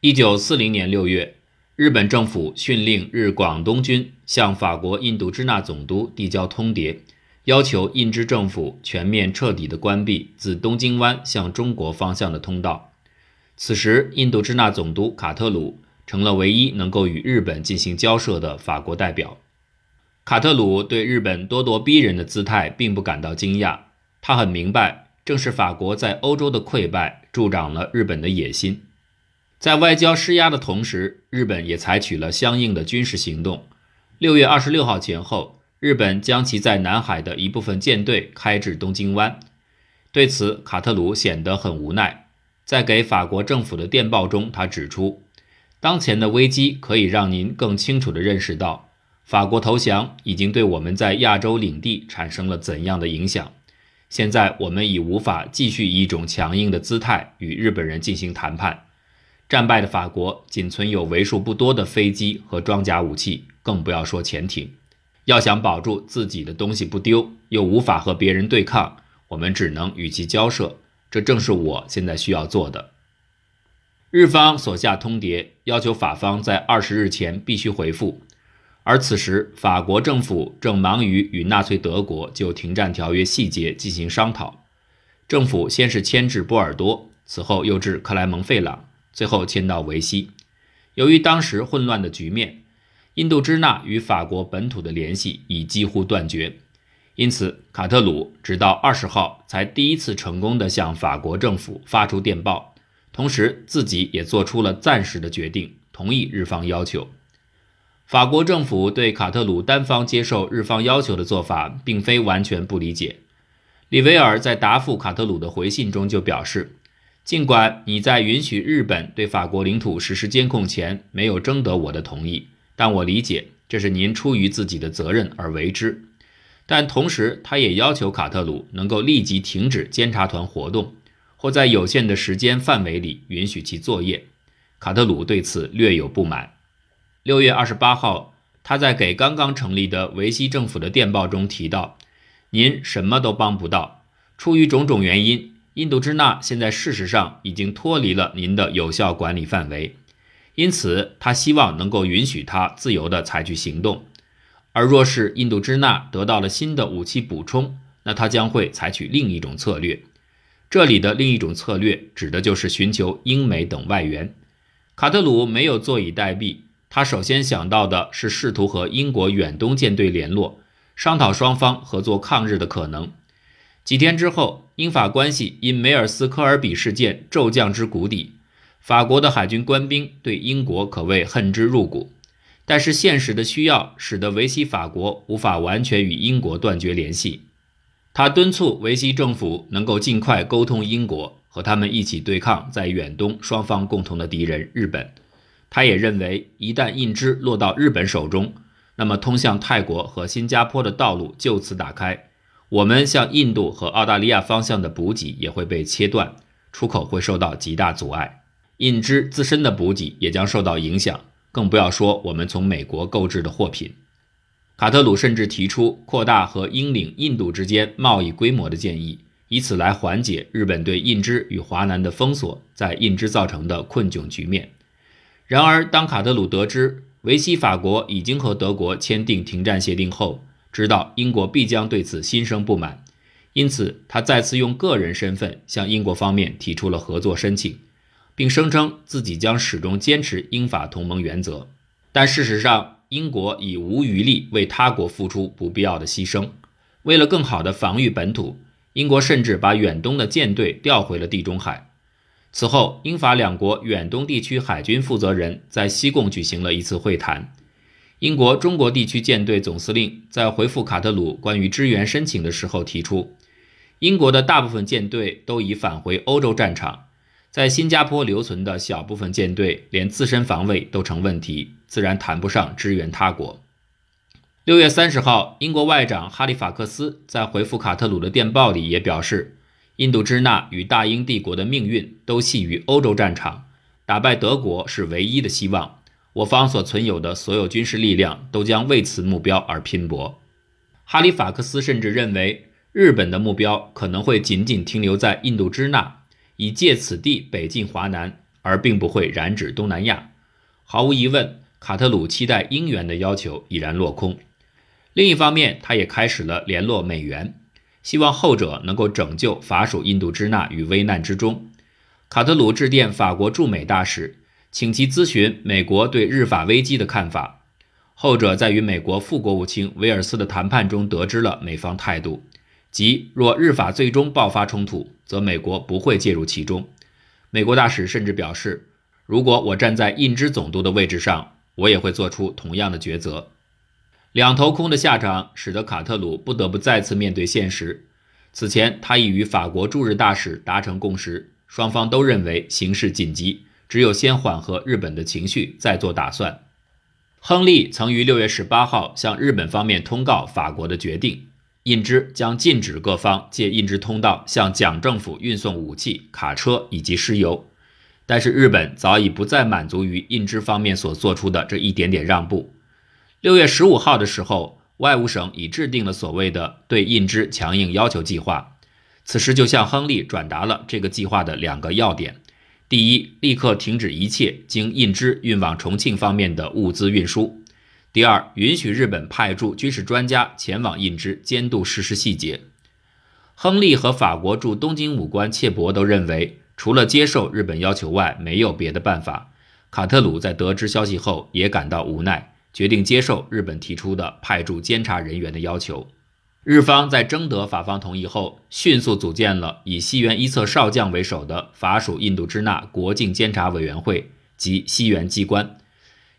一九四零年六月，日本政府训令日广东军向法国印度支那总督递交通牒，要求印支政府全面彻底的关闭自东京湾向中国方向的通道。此时，印度支那总督卡特鲁成了唯一能够与日本进行交涉的法国代表。卡特鲁对日本咄咄逼人的姿态并不感到惊讶，他很明白，正是法国在欧洲的溃败助长了日本的野心。在外交施压的同时，日本也采取了相应的军事行动。六月二十六号前后，日本将其在南海的一部分舰队开至东京湾。对此，卡特鲁显得很无奈。在给法国政府的电报中，他指出，当前的危机可以让您更清楚地认识到，法国投降已经对我们在亚洲领地产生了怎样的影响。现在，我们已无法继续以一种强硬的姿态与日本人进行谈判。战败的法国仅存有为数不多的飞机和装甲武器，更不要说潜艇。要想保住自己的东西不丢，又无法和别人对抗，我们只能与其交涉。这正是我现在需要做的。日方所下通牒，要求法方在二十日前必须回复，而此时法国政府正忙于与纳粹德国就停战条约细节进行商讨。政府先是迁至波尔多，此后又至克莱蒙费朗。最后迁到维希。由于当时混乱的局面，印度支那与法国本土的联系已几乎断绝，因此卡特鲁直到二十号才第一次成功地向法国政府发出电报，同时自己也做出了暂时的决定，同意日方要求。法国政府对卡特鲁单方接受日方要求的做法，并非完全不理解。里维尔在答复卡特鲁的回信中就表示。尽管你在允许日本对法国领土实施监控前没有征得我的同意，但我理解这是您出于自己的责任而为之。但同时，他也要求卡特鲁能够立即停止监察团活动，或在有限的时间范围里允许其作业。卡特鲁对此略有不满。六月二十八号，他在给刚刚成立的维希政府的电报中提到：“您什么都帮不到，出于种种原因。”印度支那现在事实上已经脱离了您的有效管理范围，因此他希望能够允许他自由地采取行动。而若是印度支那得到了新的武器补充，那他将会采取另一种策略。这里的另一种策略指的就是寻求英美等外援。卡特鲁没有坐以待毙，他首先想到的是试图和英国远东舰队联络，商讨双方合作抗日的可能。几天之后，英法关系因梅尔斯科尔比事件骤降至谷底，法国的海军官兵对英国可谓恨之入骨。但是现实的需要使得维希法国无法完全与英国断绝联系。他敦促维希政府能够尽快沟通英国，和他们一起对抗在远东双方共同的敌人日本。他也认为，一旦印支落到日本手中，那么通向泰国和新加坡的道路就此打开。我们向印度和澳大利亚方向的补给也会被切断，出口会受到极大阻碍，印支自身的补给也将受到影响，更不要说我们从美国购置的货品。卡特鲁甚至提出扩大和英领印度之间贸易规模的建议，以此来缓解日本对印支与华南的封锁在印支造成的困窘局面。然而，当卡特鲁得知维希法国已经和德国签订停战协定后，知道英国必将对此心生不满，因此他再次用个人身份向英国方面提出了合作申请，并声称自己将始终坚持英法同盟原则。但事实上，英国已无余力为他国付出不必要的牺牲。为了更好地防御本土，英国甚至把远东的舰队调回了地中海。此后，英法两国远东地区海军负责人在西贡举行了一次会谈。英国中国地区舰队总司令在回复卡特鲁关于支援申请的时候提出，英国的大部分舰队都已返回欧洲战场，在新加坡留存的小部分舰队连自身防卫都成问题，自然谈不上支援他国。六月三十号，英国外长哈利法克斯在回复卡特鲁的电报里也表示，印度支那与大英帝国的命运都系于欧洲战场，打败德国是唯一的希望。我方所存有的所有军事力量都将为此目标而拼搏。哈里法克斯甚至认为，日本的目标可能会仅仅停留在印度支那，以借此地北进华南，而并不会染指东南亚。毫无疑问，卡特鲁期待英元的要求已然落空。另一方面，他也开始了联络美元，希望后者能够拯救法属印度支那于危难之中。卡特鲁致电法国驻美大使，请其咨询美国对日法危机的看法。后者在与美国副国务卿威尔斯的谈判中得知了美方态度，即若日法最终爆发冲突，则美国不会介入其中。美国大使甚至表示，如果我站在印支总督的位置上，我也会做出同样的抉择。两头空的下场，使得卡特鲁不得不再次面对现实。此前，他已与法国驻日大使达成共识，双方都认为形势紧急，只有先缓和日本的情绪，再做打算。亨利曾于六月十八号向日本方面通告法国的决定，印支将禁止各方借印支通道向蒋政府运送武器、卡车以及石油。但是，日本早已不再满足于印支方面所做出的这一点点让步。六月十五号的时候，外务省已制定了所谓的对印支强硬要求计划。此时就向亨利转达了这个计划的两个要点：第一，立刻停止一切经印支运往重庆方面的物资运输；第二，允许日本派驻军事专家前往印支监督实施细节。亨利和法国驻东京武官切伯都认为，除了接受日本要求外，没有别的办法。卡特鲁在得知消息后也感到无奈。决定接受日本提出的派驻监察人员的要求。日方在征得法方同意后，迅速组建了以西园一侧少将为首的法属印度支那国境监察委员会及西园机关。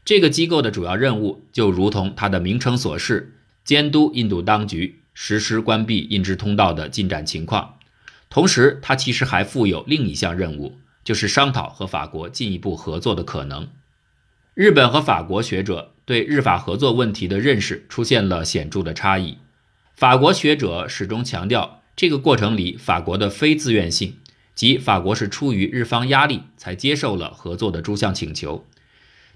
这个机构的主要任务就如同它的名称所示，监督印度当局实施关闭印支通道的进展情况。同时，它其实还负有另一项任务，就是商讨和法国进一步合作的可能。日本和法国学者。对日法合作问题的认识出现了显著的差异。法国学者始终强调，这个过程里法国的非自愿性，即法国是出于日方压力才接受了合作的诸项请求。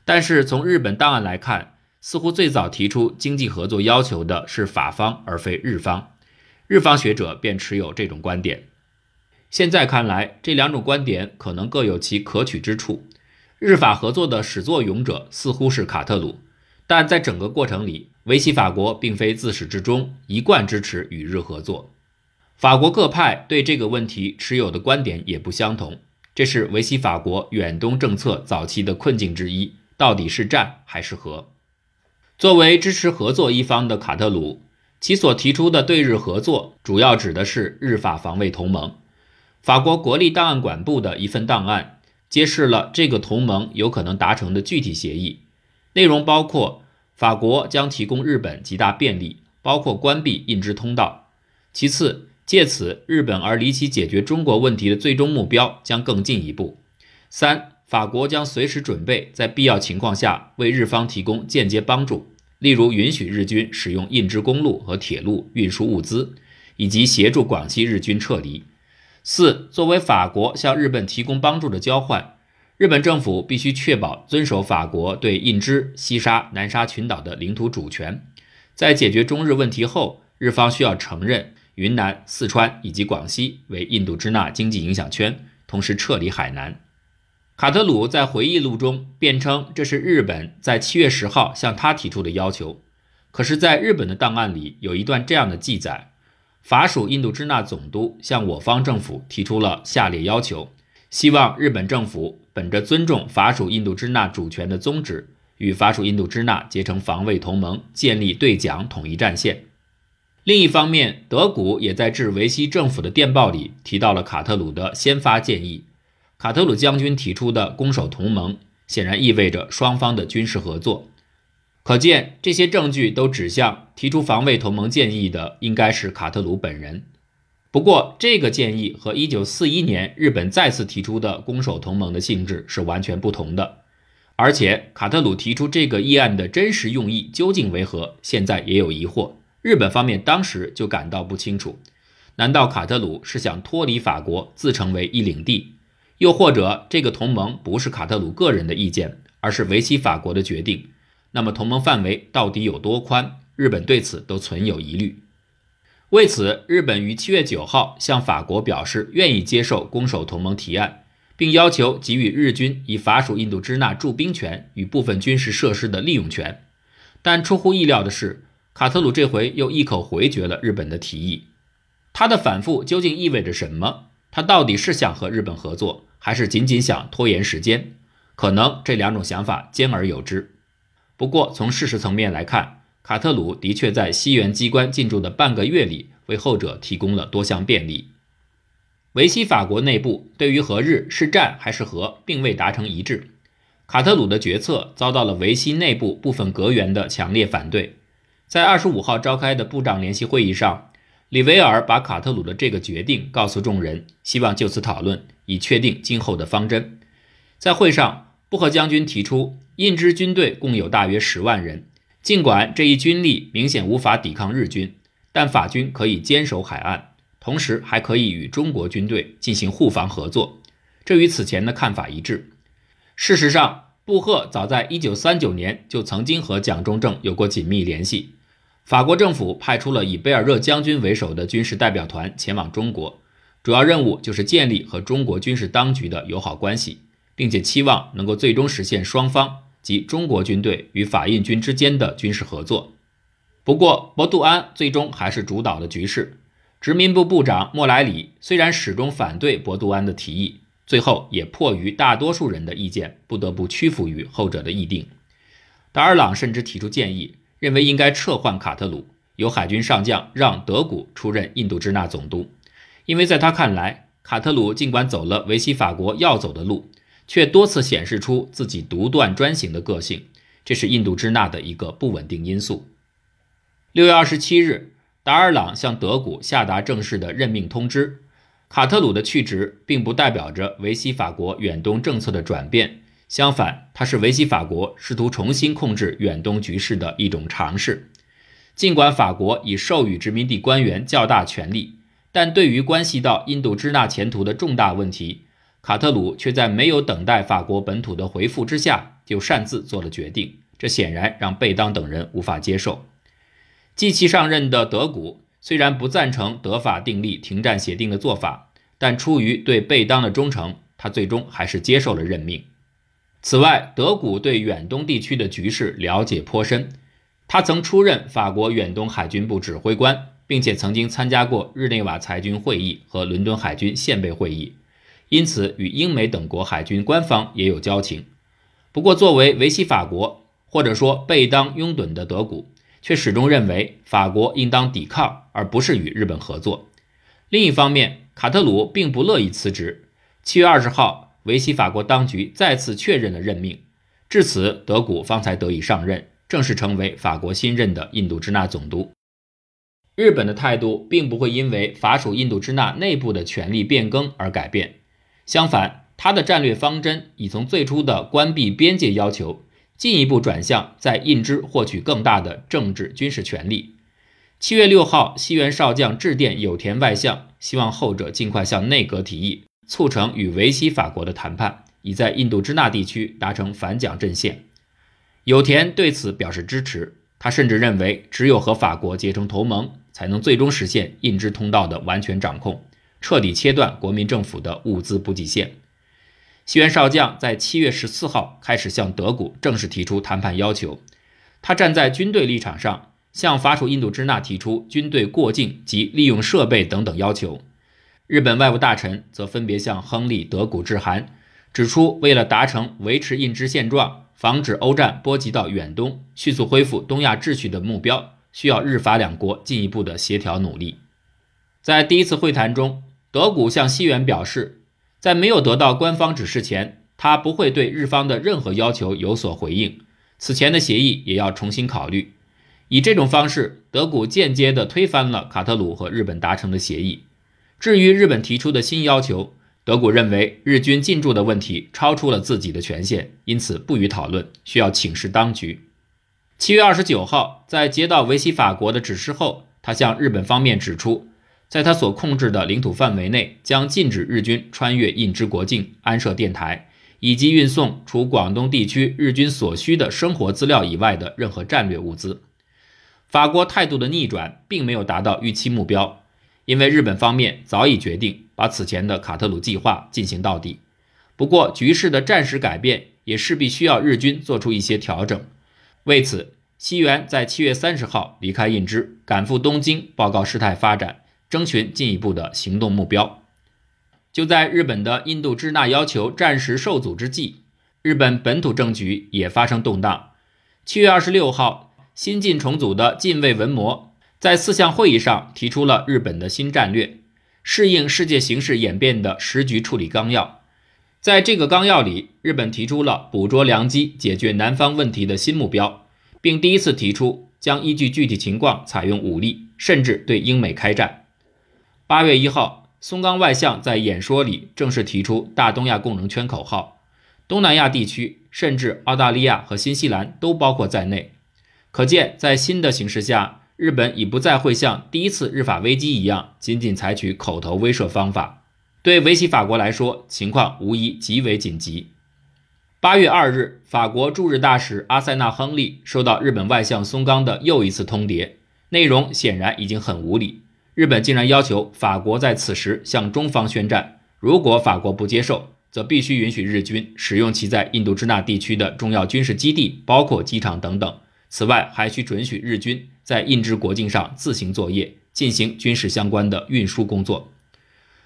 但是从日本档案来看，似乎最早提出经济合作要求的是法方而非日方。日方学者便持有这种观点。现在看来，这两种观点可能各有其可取之处。日法合作的始作俑者似乎是卡特鲁。但在整个过程里，维希法国并非自始至终一贯支持与日合作。法国各派对这个问题持有的观点也不相同，这是维希法国远东政策早期的困境之一：到底是战还是和？作为支持合作一方的卡特鲁，其所提出的对日合作，主要指的是日法防卫同盟。法国国立档案馆部的一份档案揭示了这个同盟有可能达成的具体协议。内容包括，法国将提供日本极大便利，包括关闭印支通道。其次，借此日本而离其解决中国问题的最终目标将更进一步。三，法国将随时准备在必要情况下为日方提供间接帮助，例如允许日军使用印支公路和铁路运输物资，以及协助广西日军撤离。四，作为法国向日本提供帮助的交换。日本政府必须确保遵守法国对印支、西沙、南沙群岛的领土主权。在解决中日问题后，日方需要承认云南、四川以及广西为印度支那经济影响圈，同时撤离海南。卡特鲁在回忆录中辩称，这是日本在七月十号向他提出的要求。可是，在日本的档案里有一段这样的记载：法属印度支那总督向我方政府提出了下列要求。希望日本政府本着尊重法属印度支那主权的宗旨，与法属印度支那结成防卫同盟，建立对蒋统一战线。另一方面，德古也在致维希政府的电报里提到了卡特鲁的先发建议。卡特鲁将军提出的攻守同盟，显然意味着双方的军事合作。可见，这些证据都指向提出防卫同盟建议的应该是卡特鲁本人。不过，这个建议和1941年日本再次提出的攻守同盟的性质是完全不同的。而且，卡特鲁提出这个议案的真实用意究竟为何，现在也有疑惑。日本方面当时就感到不清楚：难道卡特鲁是想脱离法国，自成为一领地？又或者，这个同盟不是卡特鲁个人的意见，而是维希法国的决定？那么，同盟范围到底有多宽？日本对此都存有疑虑。为此，日本于七月九号向法国表示愿意接受攻守同盟提案，并要求给予日军以法属印度支那驻兵权与部分军事设施的利用权。但出乎意料的是，卡特鲁这回又一口回绝了日本的提议。他的反复究竟意味着什么？他到底是想和日本合作，还是仅仅想拖延时间？可能这两种想法兼而有之。不过，从事实层面来看，卡特鲁的确在西元机关进驻的半个月里，为后者提供了多项便利。维希法国内部对于和日是战还是和，并未达成一致。卡特鲁的决策遭到了维希内部部分阁员的强烈反对。在二十五号召开的部长联席会议上，里维尔把卡特鲁的这个决定告诉众人，希望就此讨论，以确定今后的方针。在会上，布赫将军提出，印支军队共有大约十万人，尽管这一军力明显无法抵抗日军，但法军可以坚守海岸。同时还可以与中国军队进行互防合作，这与此前的看法一致。事实上，布赫早在1939年就曾经和蒋中正有过紧密联系。法国政府派出了以贝尔热将军为首的军事代表团前往中国，主要任务就是建立和中国军事当局的友好关系，并且期望能够最终实现双方及中国军队与法印军之间的军事合作。不过，博杜安最终还是主导了局势。殖民部部长莫莱里虽然始终反对博杜安的提议，最后也迫于大多数人的意见，不得不屈服于后者的议定。达尔朗甚至提出建议，认为应该撤换卡特鲁，由海军上将让德古出任印度支那总督，因为在他看来，卡特鲁尽管走了维希法国要走的路，却多次显示出自己独断专行的个性，这是印度支那的一个不稳定因素。六月二十七日。达尔朗向德古下达正式的任命通知。卡特鲁的去职并不代表着维希法国远东政策的转变，相反，它是维希法国试图重新控制远东局势的一种尝试。尽管法国已授予殖民地官员较大权力，但对于关系到印度支那前途的重大问题，卡特鲁却在没有等待法国本土的回复之下就擅自做了决定，这显然让贝当等人无法接受。继其上任的德古虽然不赞成德法订立停战协定的做法，但出于对贝当的忠诚，他最终还是接受了任命。此外，德古对远东地区的局势了解颇深，他曾出任法国远东海军部指挥官，并且曾经参加过日内瓦裁军会议和伦敦海军宪备会议，因此与英美等国海军官方也有交情。不过，作为维希法国或者说贝当拥趸的德古。却始终认为法国应当抵抗，而不是与日本合作。另一方面，卡特鲁并不乐意辞职。七月二十号，维希法国当局再次确认了任命，至此，德古方才得以上任，正式成为法国新任的印度支那总督。日本的态度并不会因为法属印度支那内部的权力变更而改变，相反，他的战略方针已从最初的关闭边界要求。进一步转向在印支获取更大的政治军事权利。七月六号，西原少将致电有田外相，希望后者尽快向内阁提议，促成与维希法国的谈判，以在印度支那地区达成反蒋阵线。有田对此表示支持，他甚至认为，只有和法国结成同盟，才能最终实现印支通道的完全掌控，彻底切断国民政府的物资补给线。西原少将在七月十四号开始向德古正式提出谈判要求。他站在军队立场上，向法属印度支那提出军队过境及利用设备等等要求。日本外务大臣则分别向亨利·德古致函，指出为了达成维持印支现状、防止欧战波及到远东、迅速恢复东亚秩序的目标，需要日法两国进一步的协调努力。在第一次会谈中，德古向西元表示。在没有得到官方指示前，他不会对日方的任何要求有所回应。此前的协议也要重新考虑。以这种方式，德古间接地推翻了卡特鲁和日本达成的协议。至于日本提出的新要求，德古认为日军进驻的问题超出了自己的权限，因此不予讨论，需要请示当局。七月二十九号，在接到维希法国的指示后，他向日本方面指出。在他所控制的领土范围内，将禁止日军穿越印支国境、安设电台，以及运送除广东地区日军所需的生活资料以外的任何战略物资。法国态度的逆转并没有达到预期目标，因为日本方面早已决定把此前的卡特鲁计划进行到底。不过，局势的暂时改变也势必需要日军做出一些调整。为此，西元在七月三十号离开印支，赶赴东京报告事态发展，征询进一步的行动目标。就在日本的印度支那要求暂时受阻之际，日本本土政局也发生动荡。七月二十六号，新晋重组的近卫文磨在四项会议上提出了日本的新战略，适应世界形势演变的时局处理纲要。在这个纲要里，日本提出了捕捉良机、解决南方问题的新目标，并第一次提出将依据具体情况采用武力，甚至对英美开战。八月一号，松冈外相在演说里正式提出“大东亚共荣圈”口号，东南亚地区甚至澳大利亚和新西兰都包括在内。可见，在新的形势下，日本已不再会像第一次日法危机一样，仅仅采取口头威慑方法。对维系法国来说，情况无疑极为紧急。八月二日，法国驻日大使阿塞纳·亨利收到日本外相松冈的又一次通牒，内容显然已经很无理。日本竟然要求法国在此时向中方宣战，如果法国不接受，则必须允许日军使用其在印度支那地区的重要军事基地，包括机场等等。此外，还需准许日军在印支国境上自行作业，进行军事相关的运输工作。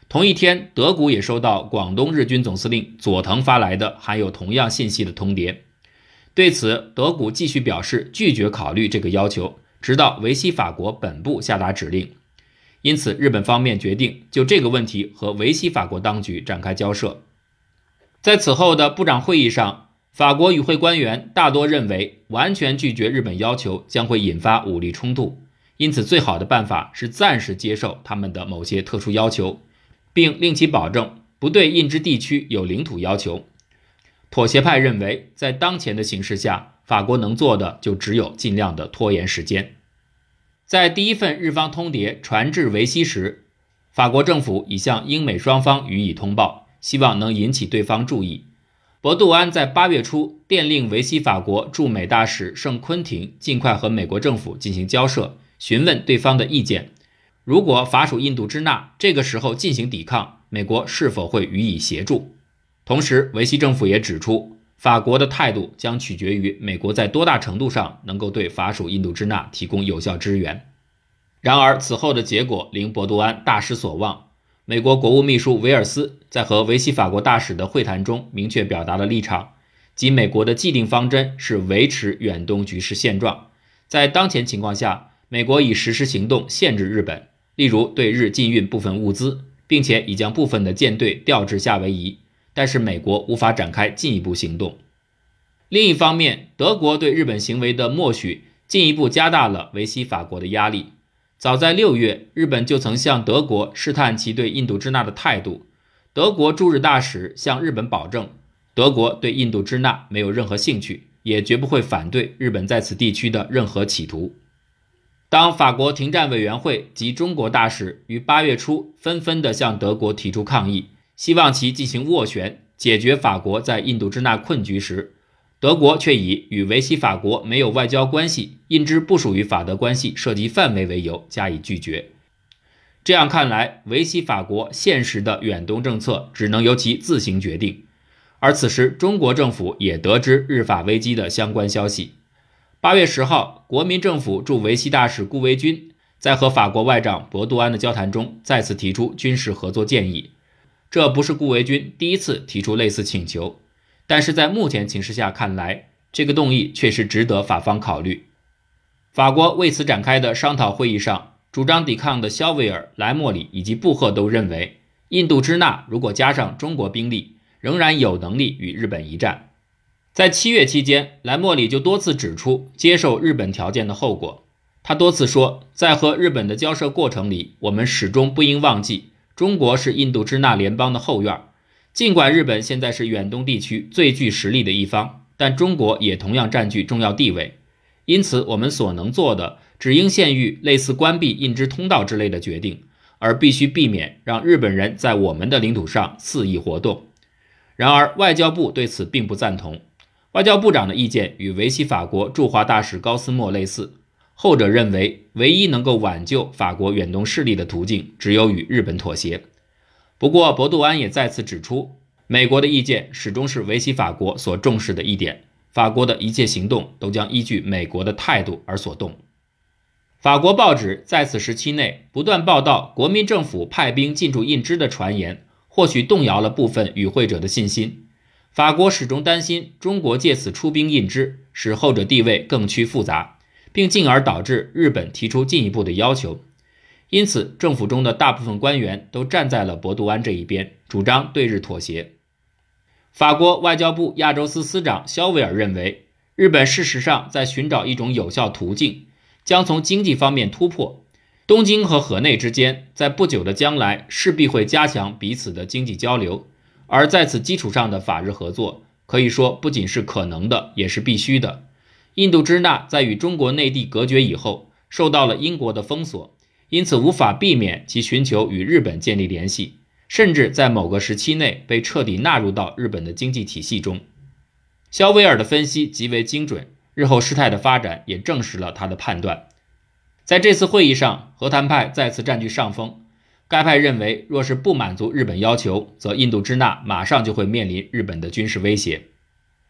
同一天，德古也收到广东日军总司令佐藤发来的含有同样信息的通牒。对此，德古继续表示拒绝考虑这个要求，直到维希法国本部下达指令。因此，日本方面决定就这个问题和维希法国当局展开交涉。在此后的部长会议上，法国与会官员大多认为，完全拒绝日本要求将会引发武力冲突，因此最好的办法是暂时接受他们的某些特殊要求。并令其保证不对印支地区有领土要求。妥协派认为，在当前的形势下，法国能做的就只有尽量的拖延时间。在第一份日方通牒传至维希时，法国政府已向英美双方予以通报，希望能引起对方注意。博杜安在八月初电令维希法国驻美大使圣昆廷尽快和美国政府进行交涉，询问对方的意见。如果法属印度支那这个时候进行抵抗，美国是否会予以协助？同时，维希政府也指出，法国的态度将取决于美国在多大程度上能够对法属印度支那提供有效支援。然而，此后的结果令博多安大失所望。美国国务秘书维尔斯在和维希法国大使的会谈中明确表达了立场，即美国的既定方针是维持远东局势现状，在当前情况下，美国已实施行动限制日本。例如，对日禁运部分物资，并且已将部分的舰队调至夏威夷，但是美国无法展开进一步行动。另一方面，德国对日本行为的默许，进一步加大了维希法国的压力。早在六月，日本就曾向德国试探其对印度支那的态度。德国驻日大使向日本保证，德国对印度支那没有任何兴趣，也绝不会反对日本在此地区的任何企图。当法国停战委员会及中国大使于八月初纷纷地向德国提出抗议，希望其进行斡旋，解决法国在印度支那困局时，德国却以与维希法国没有外交关系、印支不属于法德关系涉及范围为由加以拒绝。这样看来，维希法国现实的远东政策只能由其自行决定。而此时，中国政府也得知日法危机的相关消息。八月十号，国民政府驻维希大使顾维钧在和法国外长博杜安的交谈中，再次提出军事合作建议。这不是顾维钧第一次提出类似请求，但是在目前情势下看来，这个动议确实值得法方考虑。法国为此展开的商讨会议上，主张抵抗的肖维尔、莱莫里以及布赫都认为，印度支那如果加上中国兵力，仍然有能力与日本一战。在七月期间，莱莫里就多次指出接受日本条件的后果。他多次说，在和日本的交涉过程里，我们始终不应忘记，中国是印度支那联邦的后院。尽管日本现在是远东地区最具实力的一方，但中国也同样占据重要地位。因此，我们所能做的只应限于类似关闭印支通道之类的决定，而必须避免让日本人在我们的领土上肆意活动。然而，外交部对此并不赞同。外交部长的意见与维希法国驻华大使高斯莫类似，后者认为唯一能够挽救法国远东势力的途径只有与日本妥协。不过，博杜安也再次指出，美国的意见始终是维系法国所重视的一点，法国的一切行动都将依据美国的态度而所动。法国报纸在此时期内不断报道国民政府派兵进驻印支的传言，或许动摇了部分与会者的信心。法国始终担心中国借此出兵印支，使后者地位更趋复杂，并进而导致日本提出进一步的要求。因此，政府中的大部分官员都站在了博杜安这一边，主张对日妥协。法国外交部亚洲司司长肖维尔认为，日本事实上在寻找一种有效途径，将从经济方面突破。东京和河内之间在不久的将来势必会加强彼此的经济交流，而在此基础上的法日合作，可以说不仅是可能的，也是必须的。印度支那在与中国内地隔绝以后，受到了英国的封锁，因此无法避免其寻求与日本建立联系。甚至在某个时期内被彻底纳入到日本的经济体系中。肖威尔的分析极为精准，日后事态的发展也证实了他的判断。在这次会议上，和谈派再次占据上风。该派认为，若是不满足日本要求，则印度支那马上就会面临日本的军事威胁。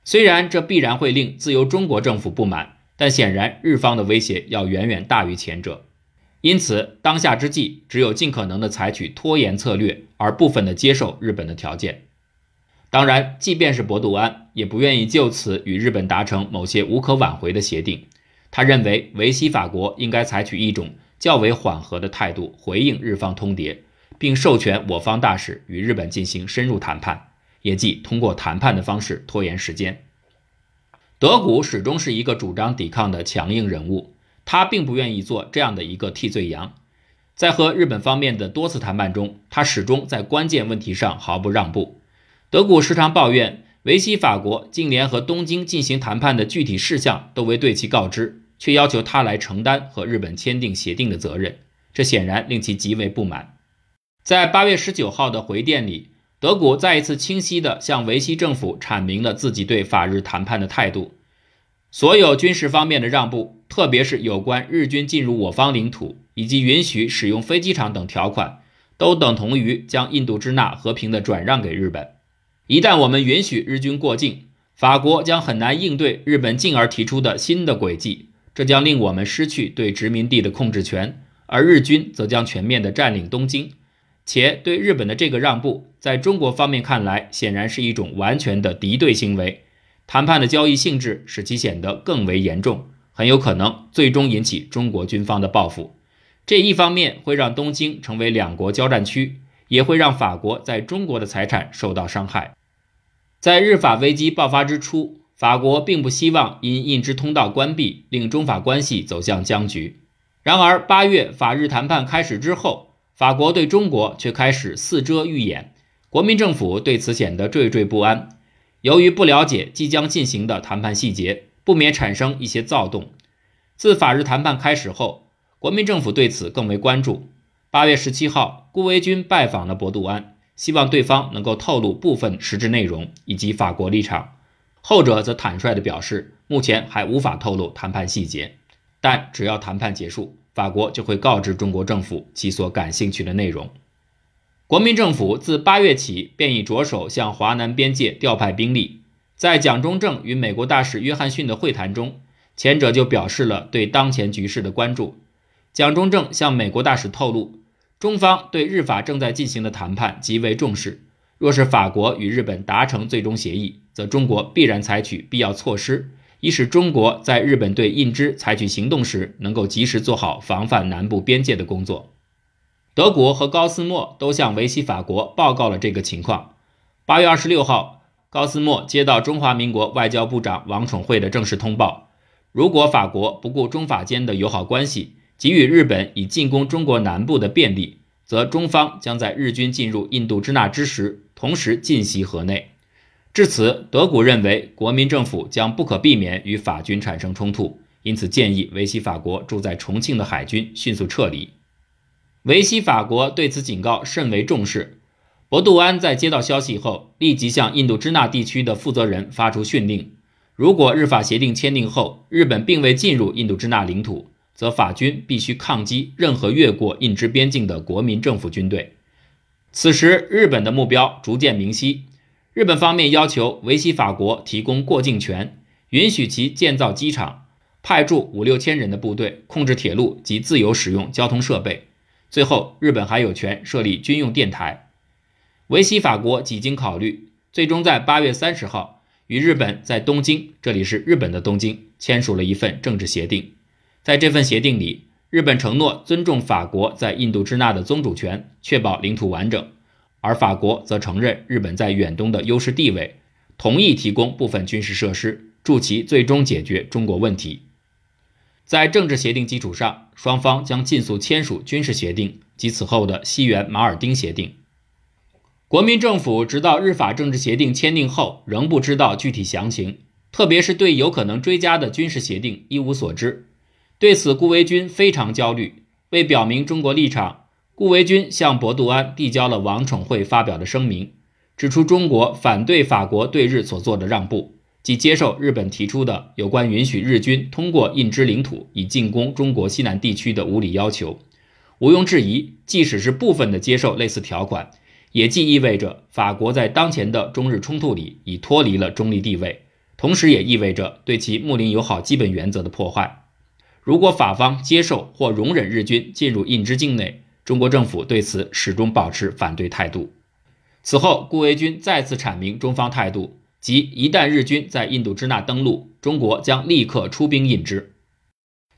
虽然这必然会令自由中国政府不满，但显然日方的威胁要远远大于前者。因此，当下之际只有尽可能的采取拖延策略，而部分的接受日本的条件。当然，即便是博杜安也不愿意就此与日本达成某些无可挽回的协定。他认为，维希法国应该采取一种较为缓和的态度回应日方通牒，并授权我方大使与日本进行深入谈判，也即通过谈判的方式拖延时间。德古始终是一个主张抵抗的强硬人物。他并不愿意做这样的一个替罪羊，在和日本方面的多次谈判中，他始终在关键问题上毫不让步。德古时常抱怨维希法国竟连和东京进行谈判的具体事项都未对其告知，却要求他来承担和日本签订协定的责任，这显然令其极为不满。在八月十九号的回电里，德古再一次清晰地向维希政府阐明了自己对法日谈判的态度。所有军事方面的让步，特别是有关日军进入我方领土以及允许使用飞机场等条款，都等同于将印度支那和平的转让给日本。一旦我们允许日军过境，法国将很难应对日本进而提出的新的轨迹，这将令我们失去对殖民地的控制权，而日军则将全面的占领东京。且对日本的这个让步，在中国方面看来，显然是一种完全的敌对行为。谈判的交易性质使其显得更为严重，很有可能最终引起中国军方的报复。这一方面会让东京成为两国交战区，也会让法国在中国的财产受到伤害。在日法危机爆发之初，法国并不希望因印支通道关闭令中法关系走向僵局。然而，八月法日谈判开始之后，法国对中国却开始四遮欲掩，国民政府对此显得惴惴不安。由于不了解即将进行的谈判细节，不免产生一些躁动。自法日谈判开始后，国民政府对此更为关注。八月十七号，顾维钧拜访了博杜安，希望对方能够透露部分实质内容以及法国立场。后者则坦率地表示，目前还无法透露谈判细节，但只要谈判结束，法国就会告知中国政府其所感兴趣的内容。国民政府自八月起便已着手向华南边界调派兵力。在蒋中正与美国大使约翰逊的会谈中，前者就表示了对当前局势的关注。蒋中正向美国大使透露，中方对日法正在进行的谈判极为重视。若是法国与日本达成最终协议，则中国必然采取必要措施，以使中国在日本对印支采取行动时，能够及时做好防范南部边界的工作。德国和高斯莫都向维希法国报告了这个情况。八月二十六号，高斯莫接到中华民国外交部长王宠惠的正式通报：如果法国不顾中法间的友好关系，给予日本以进攻中国南部的便利，则中方将在日军进入印度支那之时，同时进袭河内。至此，德古认为国民政府将不可避免与法军产生冲突，因此建议维希法国住在重庆的海军迅速撤离。维希法国对此警告甚为重视。博杜安在接到消息后，立即向印度支那地区的负责人发出训令：如果日法协定签订后，日本并未进入印度支那领土，则法军必须抗击任何越过印支边境的国民政府军队。此时，日本的目标逐渐明晰：日本方面要求维希法国提供过境权，允许其建造机场，派驻五六千人的部队控制铁路及自由使用交通设备。最后，日本还有权设立军用电台。维希法国几经考虑，最终在八月三十号与日本在东京（这里是日本的东京）签署了一份政治协定。在这份协定里，日本承诺尊重法国在印度支那的宗主权，确保领土完整。而法国则承认日本在远东的优势地位，同意提供部分军事设施，助其最终解决中国问题。在政治协定基础上，双方将尽速签署军事协定及此后的西园马尔丁协定。国民政府直到日法政治协定签订后，仍不知道具体详情，特别是对有可能追加的军事协定一无所知。对此，顾维钧非常焦虑。为表明中国立场。顾维钧向博杜安递交了王宠惠发表的声明，指出中国反对法国对日所做的让步，即接受日本提出的有关允许日军通过印支领土以进攻中国西南地区的无理要求。毋庸置疑，即使是部分的接受类似条款，也既意味着法国在当前的中日冲突里已脱离了中立地位，同时也意味着对其睦邻友好基本原则的破坏。如果法方接受或容忍日军进入印支境内，中国政府对此始终保持反对态度。此后，顾维钧再次阐明中方态度，即一旦日军在印度支那登陆，中国将立刻出兵印支。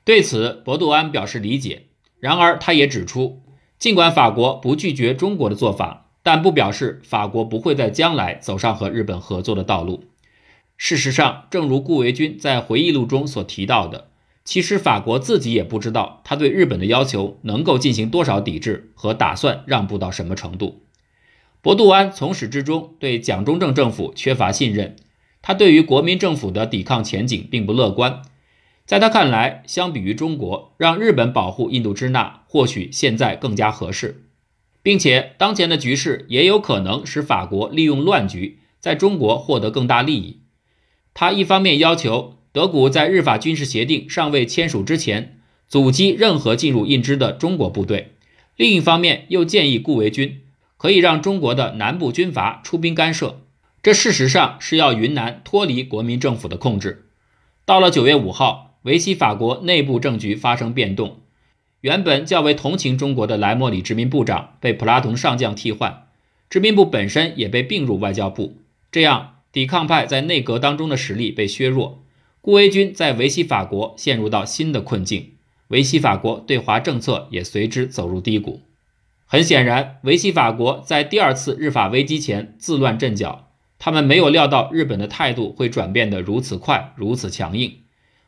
对此，博杜安表示理解。然而，他也指出，尽管法国不拒绝中国的做法，但不表示法国不会在将来走上和日本合作的道路。事实上，正如顾维钧在回忆录中所提到的。其实法国自己也不知道，他对日本的要求能够进行多少抵制和打算让步到什么程度。博杜安从始至终对蒋中正政府缺乏信任，他对于国民政府的抵抗前景并不乐观。在他看来，相比于中国，让日本保护印度支那或许现在更加合适，并且当前的局势也有可能使法国利用乱局在中国获得更大利益。他一方面要求。德古在日法军事协定尚未签署之前，阻击任何进入印支的中国部队。另一方面，又建议顾维钧可以让中国的南部军阀出兵干涉。这事实上是要云南脱离国民政府的控制。到了九月五号，维希法国内部政局发生变动，原本较为同情中国的莱莫里殖民部长被普拉同上将替换，殖民部本身也被并入外交部，这样抵抗派在内阁当中的实力被削弱。顾维钧在维希法国陷入到新的困境，维希法国对华政策也随之走入低谷。很显然，维希法国在第二次日法危机前自乱阵脚，他们没有料到日本的态度会转变得如此快、如此强硬。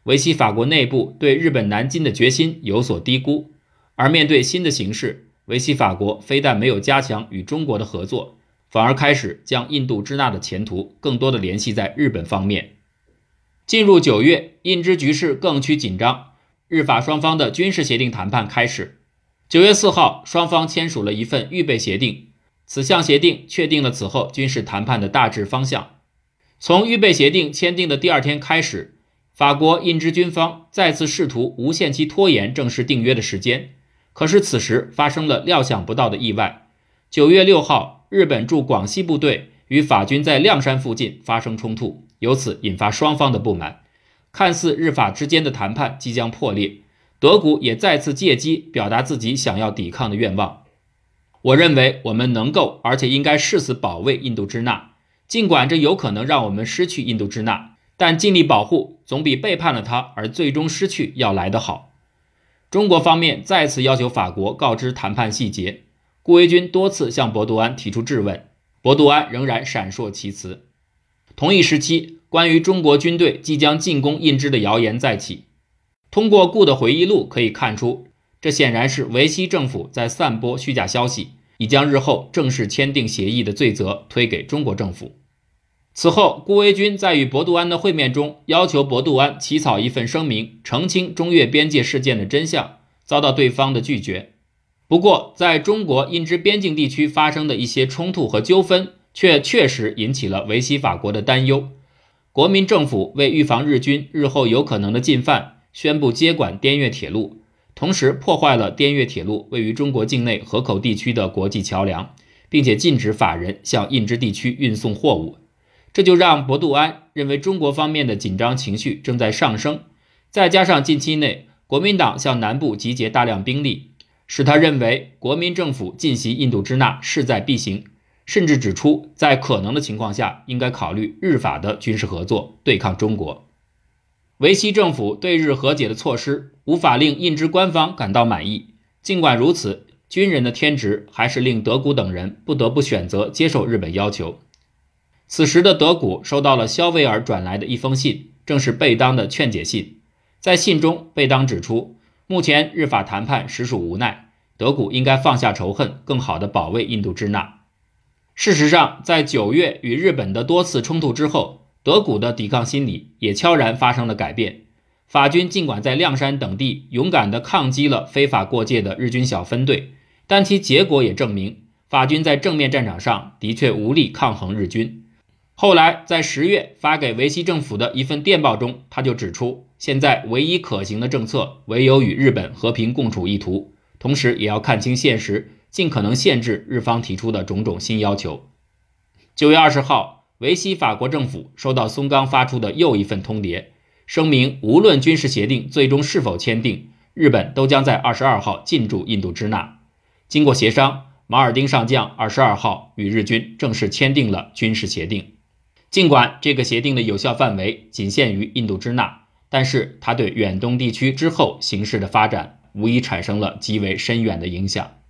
维希法国内部对日本南进的决心有所低估，而面对新的形势，维希法国非但没有加强与中国的合作，反而开始将印度支那的前途更多的联系在日本方面。进入九月，印支局势更趋紧张，日法双方的军事协定谈判开始。九月四号，双方签署了一份预备协定，此项协定确定了此后军事谈判的大致方向。从预备协定签订的第二天开始，法国印支军方再次试图无限期拖延正式订约的时间。可是此时发生了料想不到的意外。九月六号，日本驻广西部队与法军在亮山附近发生冲突。由此引发双方的不满，看似日法之间的谈判即将破裂，德古也再次借机表达自己想要抵抗的愿望。我认为我们能够，而且应该誓死保卫印度支那，尽管这有可能让我们失去印度支那，但尽力保护总比背叛了他而最终失去要来得好。中国方面再次要求法国告知谈判细节，顾维钧多次向博杜安提出质问，博杜安仍然闪烁其词。同一时期，关于中国军队即将进攻印支的谣言再起。通过顾的回忆录可以看出，这显然是维希政府在散播虚假消息，以将日后正式签订协议的罪责推给中国政府。此后，顾维钧在与博杜安的会面中，要求博杜安起草一份声明，澄清中越边界事件的真相，遭到对方的拒绝。不过，在中国印支边境地区发生的一些冲突和纠纷。却确实引起了维希法国的担忧。国民政府为预防日军日后有可能的进犯，宣布接管滇越铁路，同时破坏了滇越铁路位于中国境内河口地区的国际桥梁，并且禁止法人向印支地区运送货物，这就让博杜安认为中国方面的紧张情绪正在上升，再加上近期内国民党向南部集结大量兵力，使他认为国民政府进袭印度支那势在必行，甚至指出在可能的情况下应该考虑日法的军事合作对抗中国。维希政府对日和解的措施无法令印支官方感到满意，尽管如此，军人的天职还是令德古等人不得不选择接受日本要求。此时的德古收到了肖维尔转来的一封信，正是贝当的劝解信。在信中，贝当指出，目前日法谈判实属无奈，德古应该放下仇恨，更好地保卫印度支那。事实上，在九月与日本的多次冲突之后，德古的抵抗心理也悄然发生了改变。法军尽管在亮山等地勇敢地抗击了非法过界的日军小分队，但其结果也证明，法军在正面战场上的确无力抗衡日军。后来，在十月发给维希政府的一份电报中，他就指出，现在唯一可行的政策唯有与日本和平共处一途，同时也要看清现实，尽可能限制日方提出的种种新要求。九月二十号，维希法国政府收到松冈发出的又一份通牒，声明无论军事协定最终是否签订，日本都将在二十二号进驻印度支那。经过协商，马尔丁上将二十二号与日军正式签订了军事协定。尽管这个协定的有效范围仅限于印度支那，但是它对远东地区之后形势的发展无疑产生了极为深远的影响。